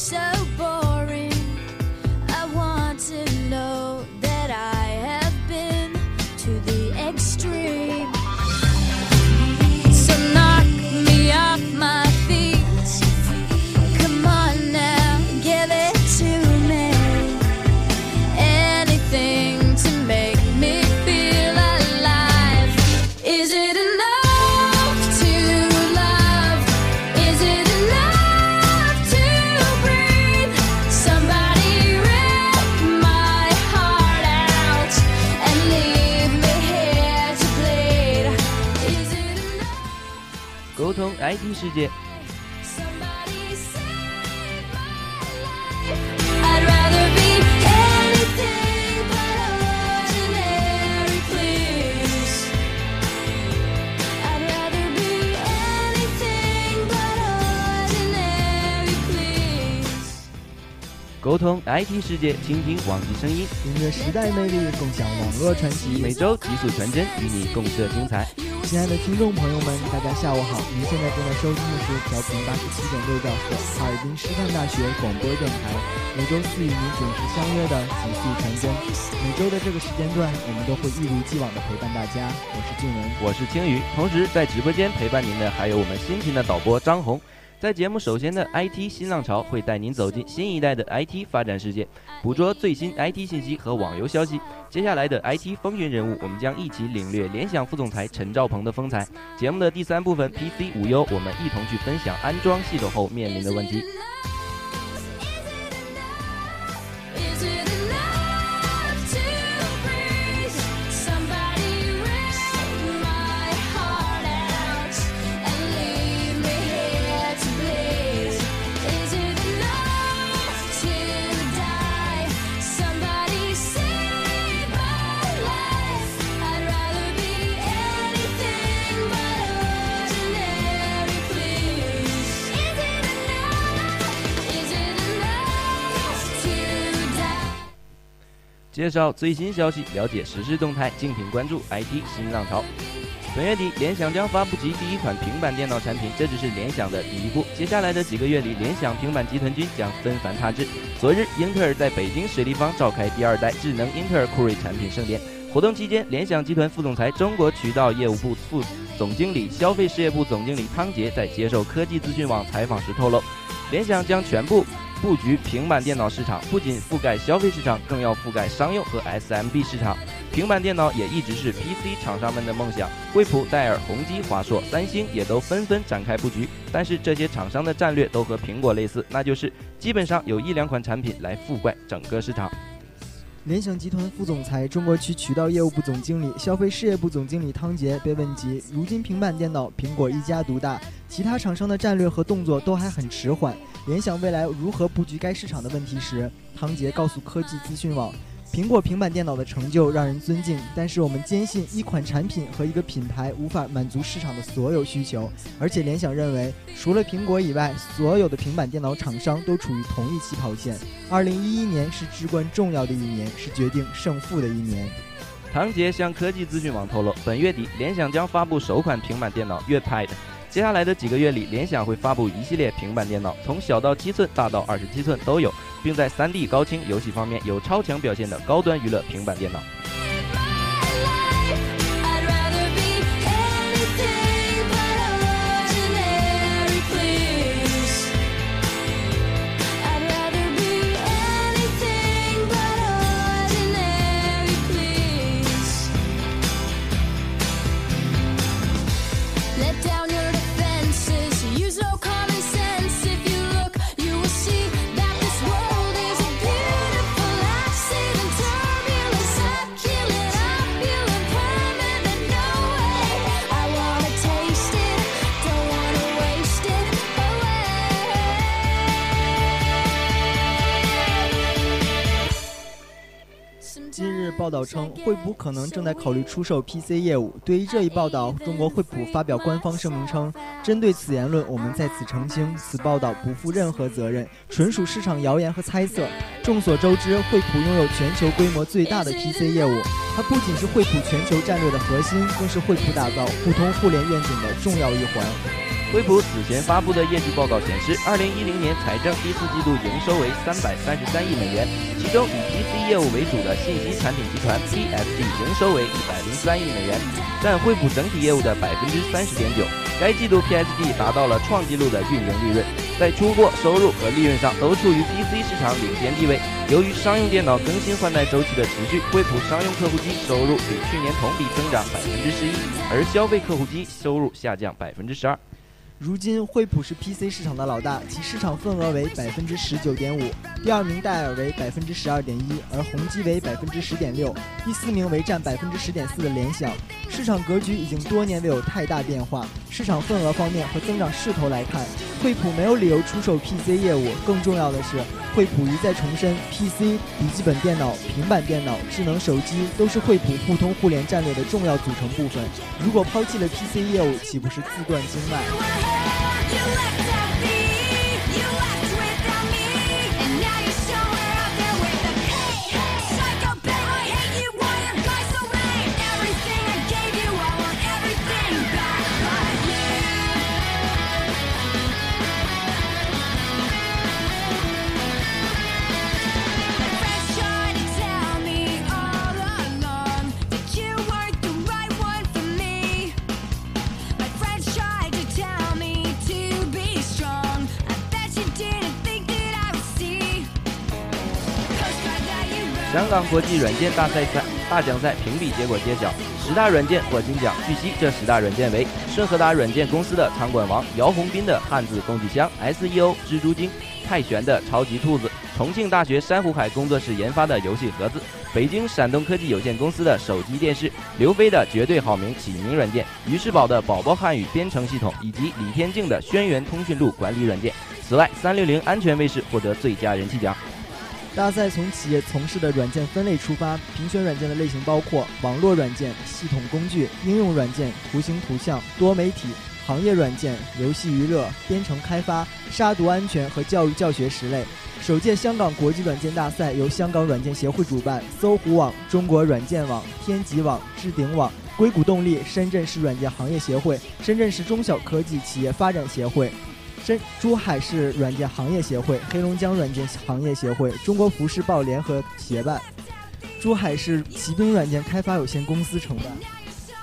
so 世界。沟通 IT 世界，倾听网易声音，音乐时代魅力，共享网络传奇。每周极速传真，与你共设精彩。亲爱的听众朋友们，大家下午好！您现在正在收听的是调频八十七点六兆赫，哈尔滨师范大学广播电台，每周四与您准时相约的极速传真。每周的这个时间段，我们都会一如既往的陪伴大家。我是静文，我是青宇，同时在直播间陪伴您的还有我们辛勤的导播张红。在节目首先的 IT 新浪潮会带您走进新一代的 IT 发展世界，捕捉最新 IT 信息和网游消息。接下来的 IT 风云人物，我们将一起领略联想副总裁陈兆鹏的风采。节目的第三部分 PC 无忧，我们一同去分享安装系统后面临的问题。介绍最新消息，了解实时动态，敬请关注 IT 新浪潮。本月底，联想将发布其第一款平板电脑产品，这只是联想的第一步。接下来的几个月里，联想平板集团军将纷繁踏至。昨日，英特尔在北京水立方召开第二代智能英特尔酷睿产品盛典。活动期间，联想集团副总裁、中国渠道业务部副总经理、消费事业部总经理汤杰在接受科技资讯网采访时透露，联想将全部。布局平板电脑市场，不仅覆盖消费市场，更要覆盖商用和 SMB 市场。平板电脑也一直是 PC 厂商们的梦想。惠普、戴尔、宏基、华硕、三星也都纷纷展开布局。但是这些厂商的战略都和苹果类似，那就是基本上有一两款产品来覆盖整个市场。联想集团副总裁、中国区渠道业务部总经理、消费事业部总经理汤杰被问及，如今平板电脑苹果一家独大，其他厂商的战略和动作都还很迟缓。联想未来如何布局该市场的问题时，汤杰告诉科技资讯网：“苹果平板电脑的成就让人尊敬，但是我们坚信一款产品和一个品牌无法满足市场的所有需求。而且联想认为，除了苹果以外，所有的平板电脑厂商都处于同一起跑线。二零一一年是至关重要的一年，是决定胜负的一年。”唐杰向科技资讯网透露，本月底联想将发布首款平板电脑月 Pad。接下来的几个月里，联想会发布一系列平板电脑，从小到七寸，大到二十七寸都有，并在 3D 高清游戏方面有超强表现的高端娱乐平板电脑。称，惠普可能正在考虑出售 PC 业务。对于这一报道，中国惠普发表官方声明称，针对此言论，我们在此澄清，此报道不负任何责任，纯属市场谣言和猜测。众所周知，惠普拥有全球规模最大的 PC 业务，它不仅是惠普全球战略的核心，更是惠普打造互通互联愿景的重要一环。惠普此前发布的业绩报告显示，二零一零年财政第四季度营收为三百三十三亿美元，其中以 PC 业务为主的信息产品集团 PSD 营收为一百零三亿美元，占惠普整体业务的百分之三十点九。该季度 PSD 达到了创纪录的运营利润，在出货、收入和利润上都处于 PC 市场领先地位。由于商用电脑更新换代周期的持续，惠普商用客户机收入比去年同比增长百分之十一，而消费客户机收入下降百分之十二。如今，惠普是 PC 市场的老大，其市场份额为百分之十九点五，第二名戴尔为百分之十二点一，而宏基为百分之十点六，第四名为占百分之十点四的联想。市场格局已经多年未有太大变化。市场份额方面和增长势头来看，惠普没有理由出售 PC 业务。更重要的是，惠普一再重申，PC、笔记本电脑、平板电脑、智能手机都是惠普互通互联战略的重要组成部分。如果抛弃了 PC 业务，岂不是自断经脉香港国际软件大赛赛大奖赛评比结果揭晓，十大软件获金奖。据悉，这十大软件为顺和达软件公司的仓管王、姚宏斌的汉字工具箱、SEO 蜘蛛精、泰拳的超级兔子、重庆大学珊瑚海工作室研发的游戏盒子、北京闪动科技有限公司的手机电视、刘飞的绝对好名起名软件、于世宝的宝宝汉语编程系统以及李天静的轩辕通讯录管理软件。此外，三六零安全卫士获得最佳人气奖。大赛从企业从事的软件分类出发，评选软件的类型包括网络软件、系统工具、应用软件、图形图像、多媒体、行业软件、游戏娱乐、编程开发、杀毒安全和教育教学十类。首届香港国际软件大赛由香港软件协会主办，搜狐网、中国软件网、天极网、置顶网、硅谷动力、深圳市软件行业协会、深圳市中小科技企业发展协会。深珠海市软件行业协会、黑龙江软件行业协会、中国服饰报联合协办，珠海市骑兵软件开发有限公司承办。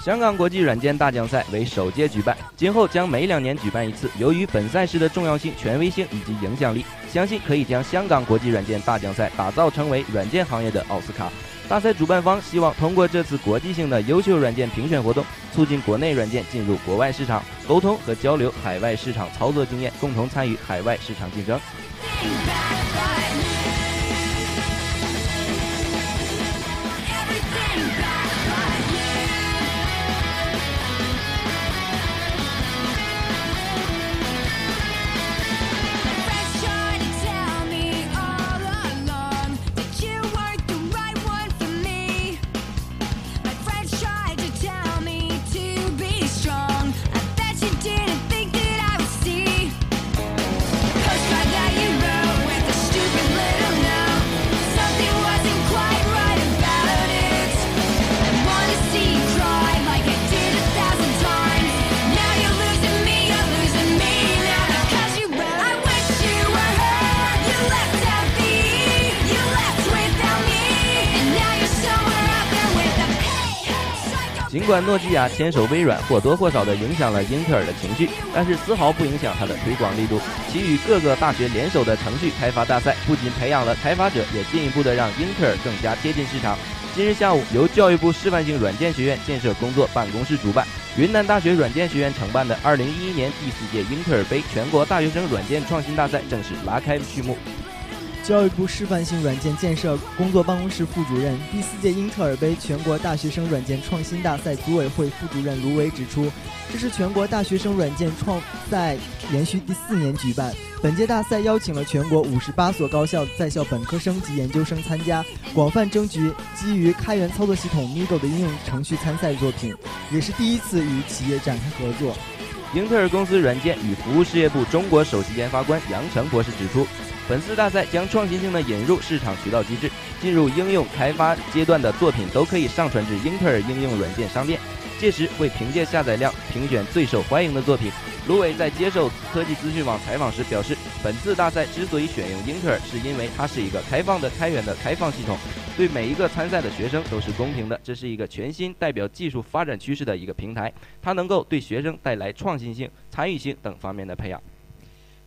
香港国际软件大奖赛为首届举办，今后将每两年举办一次。由于本赛事的重要性、权威性以及影响力，相信可以将香港国际软件大奖赛打造成为软件行业的奥斯卡。大赛主办方希望通过这次国际性的优秀软件评选活动，促进国内软件进入国外市场，沟通和交流海外市场操作经验，共同参与海外市场竞争。尽管诺基亚牵手微软或多或少地影响了英特尔的情绪，但是丝毫不影响它的推广力度。其与各个大学联手的程序开发大赛，不仅培养了开发者，也进一步的让英特尔更加贴近市场。今日下午，由教育部示范性软件学院建设工作办公室主办，云南大学软件学院承办的2011年第四届英特尔杯全国大学生软件创新大赛正式拉开序幕。教育部示范性软件建设工作办公室副主任、第四届英特尔杯全国大学生软件创新大赛组委会副主任卢伟指出，这是全国大学生软件创赛连续第四年举办。本届大赛邀请了全国五十八所高校在校本科生及研究生参加，广泛征集基于开源操作系统 MIGO 的应用程序参赛作品，也是第一次与企业展开合作。英特尔公司软件与服务事业部中国首席研发官杨成博士指出。本次大赛将创新性的引入市场渠道机制，进入应用开发阶段的作品都可以上传至英特尔应用软件商店，届时会凭借下载量评选最受欢迎的作品。卢伟在接受科技资讯网采访时表示，本次大赛之所以选用英特尔，是因为它是一个开放的、开源的开放系统，对每一个参赛的学生都是公平的。这是一个全新代表技术发展趋势的一个平台，它能够对学生带来创新性、参与性等方面的培养。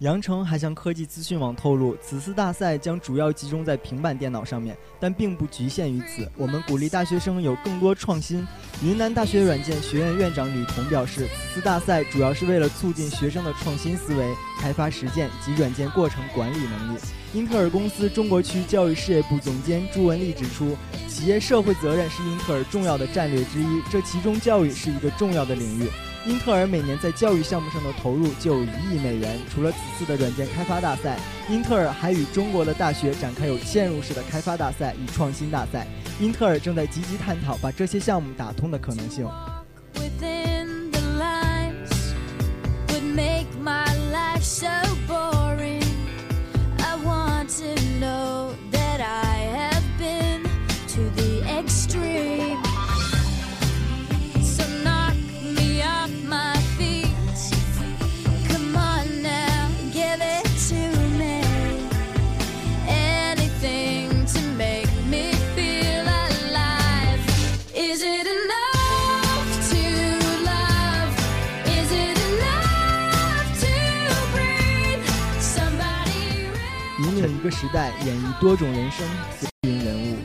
杨成还向科技资讯网透露，此次大赛将主要集中在平板电脑上面，但并不局限于此。我们鼓励大学生有更多创新。云南大学软件学院院长李彤表示，此次大赛主要是为了促进学生的创新思维、开发实践及软件过程管理能力。英特尔公司中国区教育事业部总监朱文丽指出，企业社会责任是英特尔重要的战略之一，这其中教育是一个重要的领域。英特尔每年在教育项目上的投入就有一亿美元。除了此次的软件开发大赛，英特尔还与中国的大学展开有嵌入式的开发大赛与创新大赛。英特尔正在积极探讨把这些项目打通的可能性。Within the lines would make my life so 代，演绎多种人生，风云人物。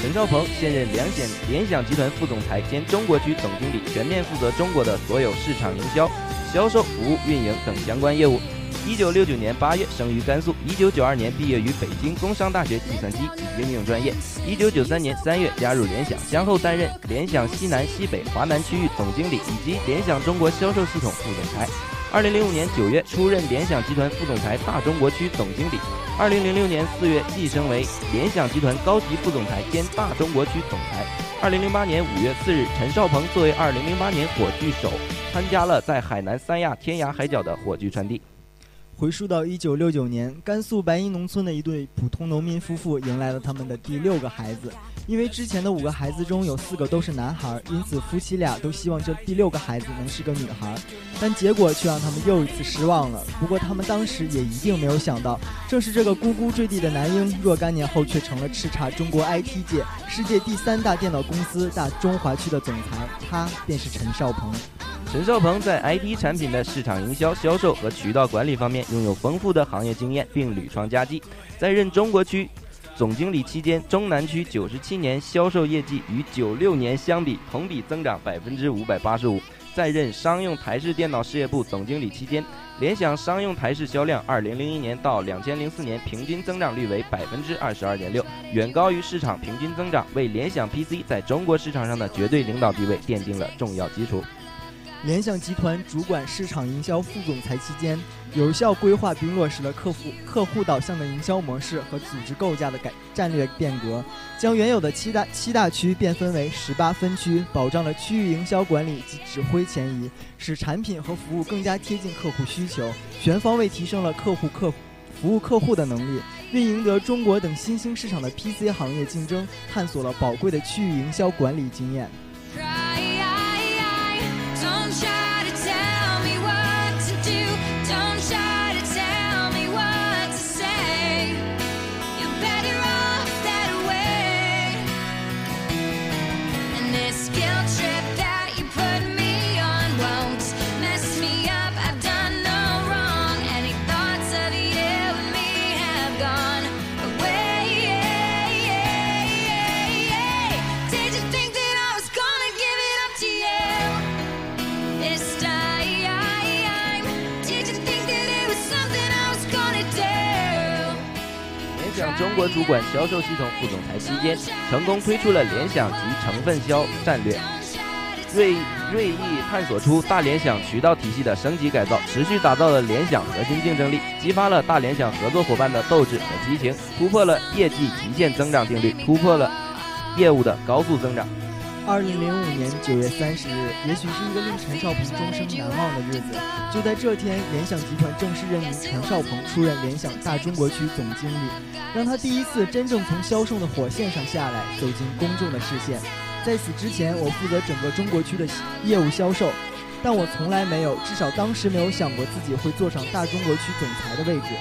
陈少鹏现任联想联想集团副总裁兼中国区总经理，全面负责中国的所有市场营销、销售、服务、运营等相关业务。一九六九年八月生于甘肃，一九九二年毕业于北京工商大学计算机及应用专业。一九九三年三月加入联想，先后担任联想西南、西北、华南区域总经理以及联想中国销售系统副总裁。二零零五年九月出任联想集团副总裁、大中国区总经理。二零零六年四月晋升为联想集团高级副总裁兼大中国区总裁。二零零八年五月四日，陈少鹏作为二零零八年火炬手，参加了在海南三亚天涯海角的火炬传递。回溯到一九六九年，甘肃白银农村的一对普通农民夫妇迎来了他们的第六个孩子。因为之前的五个孩子中有四个都是男孩，因此夫妻俩都希望这第六个孩子能是个女孩。但结果却让他们又一次失望了。不过他们当时也一定没有想到，正是这个咕咕坠地的男婴，若干年后却成了叱咤中国 IT 界、世界第三大电脑公司大中华区的总裁。他便是陈少鹏。陈少鹏在 IT 产品的市场营销、销售和渠道管理方面拥有丰富的行业经验，并屡创佳绩。在任中国区总经理期间，中南区九十七年销售业绩与九六年相比，同比增长百分之五百八十五。在任商用台式电脑事业部总经理期间，联想商用台式销量二零零一年到两千零四年平均增长率为百分之二十二点六，远高于市场平均增长，为联想 PC 在中国市场上的绝对领导地位奠定了重要基础。联想集团主管市场营销副总裁期间，有效规划并落实了客户客户导向的营销模式和组织构架的改战略变革，将原有的七大七大区变分为十八分区，保障了区域营销管理及指挥前移，使产品和服务更加贴近客户需求，全方位提升了客户客服务客户的能力，为赢得中国等新兴市场的 PC 行业竞争，探索了宝贵的区域营销管理经验。sunshine. 中国主管销售系统副总裁期间，成功推出了联想及成分销战略，锐锐意探索出大联想渠道体系的升级改造，持续打造了联想核心竞争力，激发了大联想合作伙伴的斗志和激情，突破了业绩极限增长定律，突破了业务的高速增长。二零零五年九月三十日，也许是一个令陈少鹏终生难忘的日子。就在这天，联想集团正式任命陈少鹏出任联想大中国区总经理，让他第一次真正从销售的火线上下来，走进公众的视线。在此之前，我负责整个中国区的业务销售，但我从来没有，至少当时没有想过自己会坐上大中国区总裁的位置。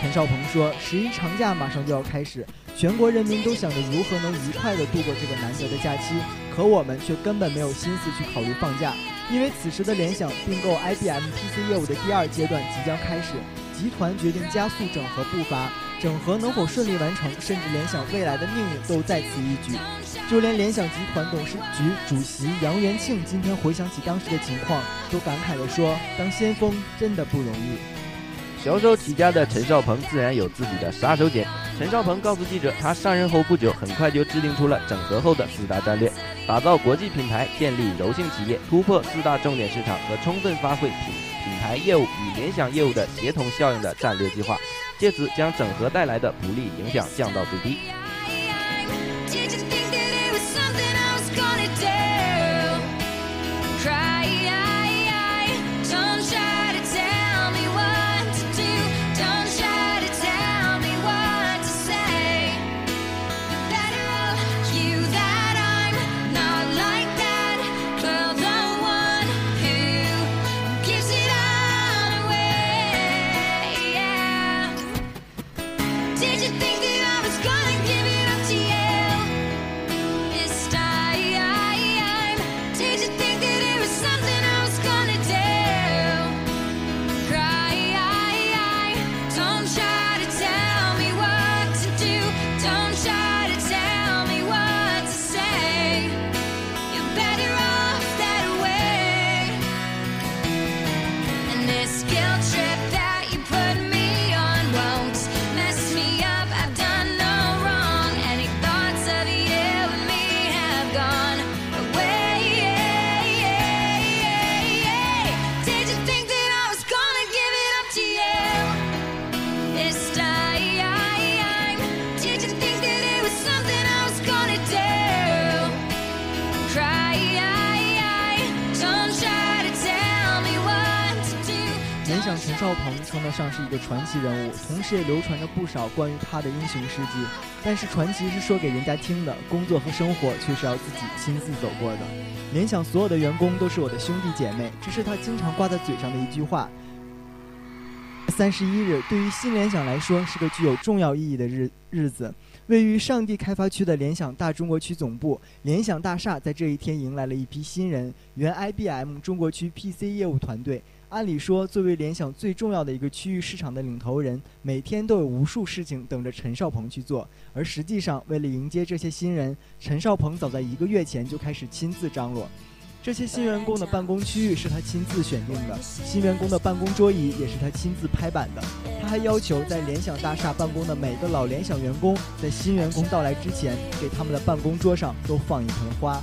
陈少鹏说：“十一长假马上就要开始，全国人民都想着如何能愉快地度过这个难得的假期，可我们却根本没有心思去考虑放假，因为此时的联想并购 IBM PC 业务的第二阶段即将开始，集团决定加速整合步伐，整合能否顺利完成，甚至联想未来的命运都在此一举。就连联想集团董事局主席杨元庆今天回想起当时的情况，都感慨地说：当先锋真的不容易。”销售起家的陈少鹏自然有自己的杀手锏。陈少鹏告诉记者，他上任后不久，很快就制定出了整合后的四大战略：打造国际品牌，建立柔性企业，突破四大重点市场和充分发挥品品牌业务与联想业务的协同效应的战略计划，借此将整合带来的不利影响降到最低。称得上是一个传奇人物，同时也流传着不少关于他的英雄事迹。但是传奇是说给人家听的，工作和生活却是要自己亲自走过的。联想所有的员工都是我的兄弟姐妹，这是他经常挂在嘴上的一句话。三十一日对于新联想来说是个具有重要意义的日日子。位于上地开发区的联想大中国区总部联想大厦在这一天迎来了一批新人，原 IBM 中国区 PC 业务团队。按理说，作为联想最重要的一个区域市场的领头人，每天都有无数事情等着陈少鹏去做。而实际上，为了迎接这些新人，陈少鹏早在一个月前就开始亲自张罗。这些新员工的办公区域是他亲自选定的，新员工的办公桌椅也是他亲自拍板的。他还要求在联想大厦办公的每个老联想员工，在新员工到来之前，给他们的办公桌上都放一盆花。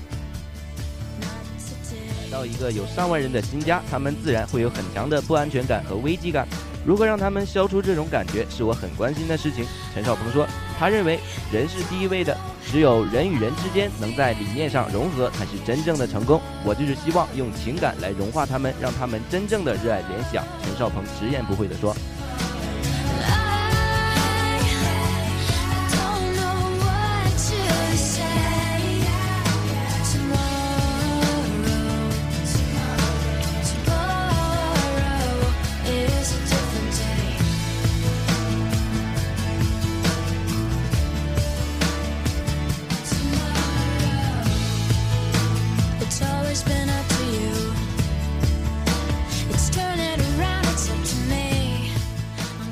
到一个有上万人的新家，他们自然会有很强的不安全感和危机感。如何让他们消除这种感觉，是我很关心的事情。陈少鹏说，他认为人是第一位的，只有人与人之间能在理念上融合，才是真正的成功。我就是希望用情感来融化他们，让他们真正的热爱联想。陈少鹏直言不讳地说。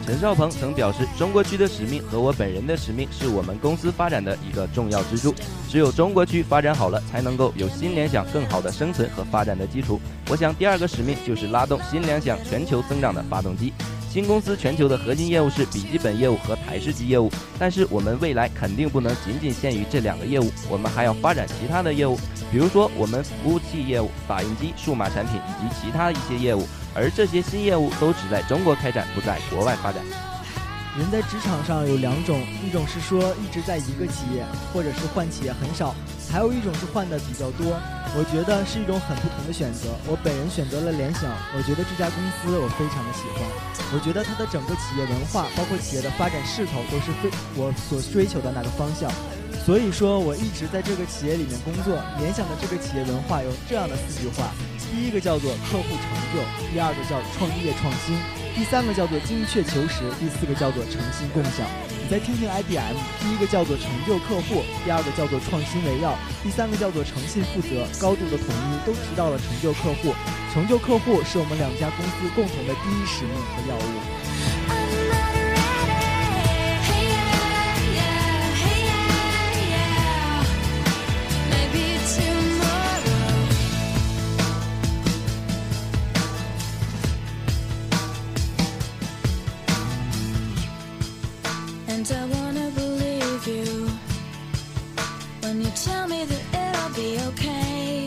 陈少鹏曾表示，中国区的使命和我本人的使命是我们公司发展的一个重要支柱。只有中国区发展好了，才能够有新联想更好的生存和发展的基础。我想，第二个使命就是拉动新联想全球增长的发动机。新公司全球的核心业务是笔记本业务和台式机业务，但是我们未来肯定不能仅仅限于这两个业务，我们还要发展其他的业务，比如说我们服务器业务、打印机、数码产品以及其他一些业务。而这些新业务都只在中国开展，不在国外发展。人在职场上有两种，一种是说一直在一个企业，或者是换企业很少，还有一种是换的比较多。我觉得是一种很不同的选择。我本人选择了联想，我觉得这家公司我非常的喜欢。我觉得它的整个企业文化，包括企业的发展势头，都是非我所追求的那个方向。所以说，我一直在这个企业里面工作。联想的这个企业文化有这样的四句话：第一个叫做客户成就，第二个叫创业创新，第三个叫做精确求实，第四个叫做诚信共享。你再听听 IBM，第一个叫做成就客户，第二个叫做创新为要，第三个叫做诚信负责，高度的统一都提到了成就客户。成就客户是我们两家公司共同的第一使命和要务。And I wanna believe you when you tell me that it'll be okay.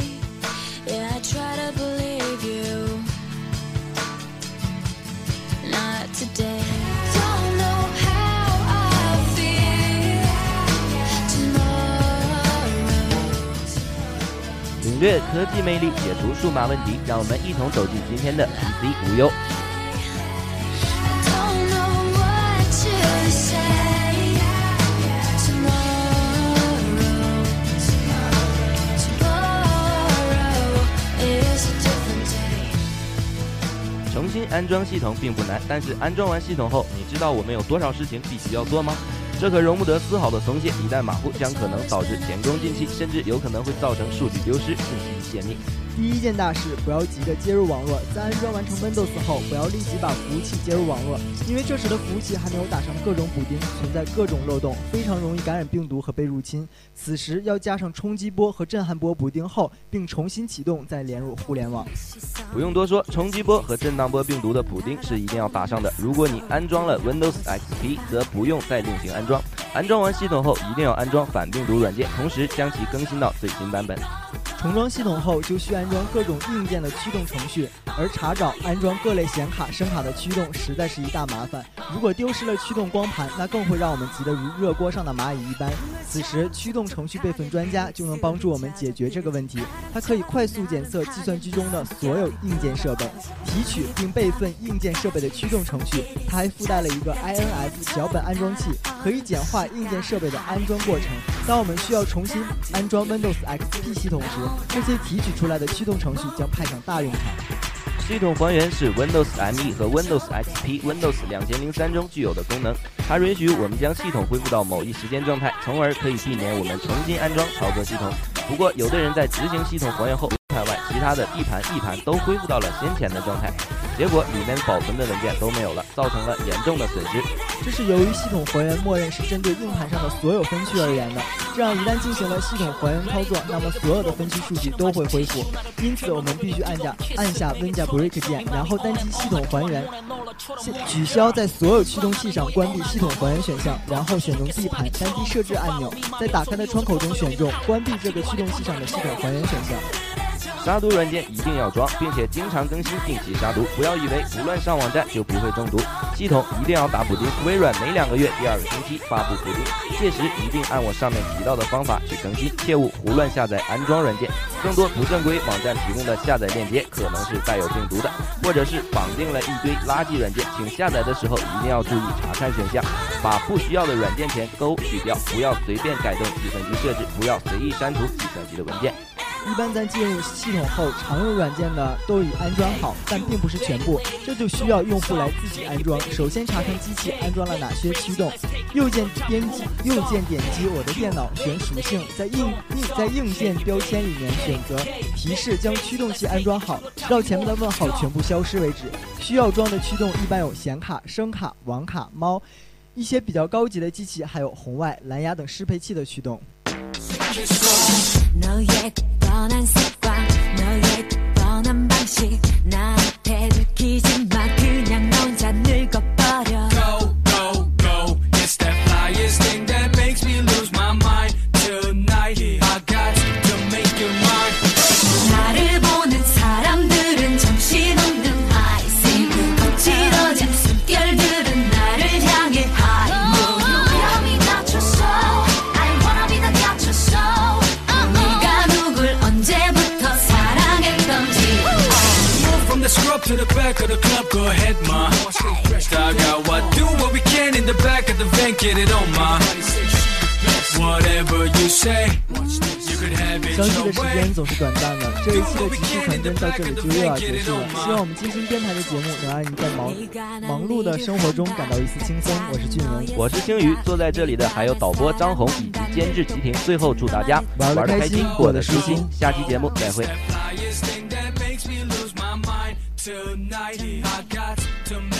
Yeah, I try to believe you. Not today. Don't know how I feel tomorrow. 领略科技魅力，解除数码问题，让我们一同走进今天的 PC 无忧。安装系统并不难，但是安装完系统后，你知道我们有多少事情必须要做吗？这可容不得丝毫的松懈，一旦马虎，将可能导致前功尽弃，甚至有可能会造成数据丢失、信息泄密。第一件大事，不要急着接入网络。在安装完成 Windows 后，不要立即把服务器接入网络，因为这时的服务器还没有打上各种补丁，存在各种漏洞，非常容易感染病毒和被入侵。此时要加上冲击波和震撼波补丁后，并重新启动，再连入互联网。不用多说，冲击波和震荡波病毒的补丁是一定要打上的。如果你安装了 Windows XP，则不用再另行安装。安装完系统后，一定要安装反病毒软件，同时将其更新到最新版本。重装系统后，就需安装各种硬件的驱动程序，而查找、安装各类显卡、声卡的驱动，实在是一大麻烦。如果丢失了驱动光盘，那更会让我们急得如热锅上的蚂蚁一般。此时，驱动程序备份专家就能帮助我们解决这个问题。它可以快速检测计算机中的所有硬件设备，提取并备份硬件设备的驱动程序。它还附带了一个 INF 脚本安装器，可以简化硬件设备的安装过程。当我们需要重新安装 Windows XP 系统时，这些提取出来的驱动程序将派上大用场。系统还原是 Windows ME 和 Windows XP、Windows 2003中具有的功能，它允许我们将系统恢复到某一时间状态，从而可以避免我们重新安装操作系统。不过，有的人在执行系统还原后，盘外其他的 D 盘、E 盘都恢复到了先前的状态，结果里面保存的文件都没有了，造成了严重的损失。这是由于系统还原默认是针对硬盘上的所有分区而言的，这样一旦进行了系统还原操作，那么所有的分区数据都会恢复。因此，我们必须按下按下 Win 加 Break 键，然后单击系统还原，取消在所有驱动器上关闭系统还原选项，然后选中 D 盘，单击设置按钮，在打开的窗口中选中关闭这个驱动器上的系统还原选项。杀毒软件一定要装，并且经常更新，定期杀毒。不要以为不乱上网站就不会中毒，系统一定要打补丁。微软每两个月第二个星期发布补丁，届时一定按我上面提到的方法去更新，切勿胡乱下载安装软件。更多不正规网站提供的下载链接可能是带有病毒的，或者是绑定了一堆垃圾软件，请下载的时候一定要注意查看选项，把不需要的软件前勾去掉，不要随便改动计算机设置，不要随意删除计算机的文件。一般在进入系统后，常用软件呢都已安装好，但并不是全部，这就需要用户来自己安装。首先查看机器安装了哪些驱动，右键编辑，右键点击我的电脑，选属性，在硬硬在硬件标签里面选择提示将驱动器安装好，直到前面的问号全部消失为止。需要装的驱动一般有显卡、声卡、网卡、猫，一些比较高级的机器还有红外、蓝牙等适配器的驱动。 너의 뻔한 습관 너의 뻔한 방식 나한테 들키지 마 back of the club, go ahead, ma. Dog out, what do what we can in the back of the van, get it on, ma. Whatever you say, you could have it 相聚的时间总是短暂的，这一期的极速传真到这里就又要结束了。希望我们金星电台的节目能让你在忙忙碌的生活中感到一丝轻松。我是俊文，我是星宇，坐在这里的还有导播张红以及监制齐婷。最后祝大家玩得得开开心过得舒心。下期节目再会。Tonight. I got to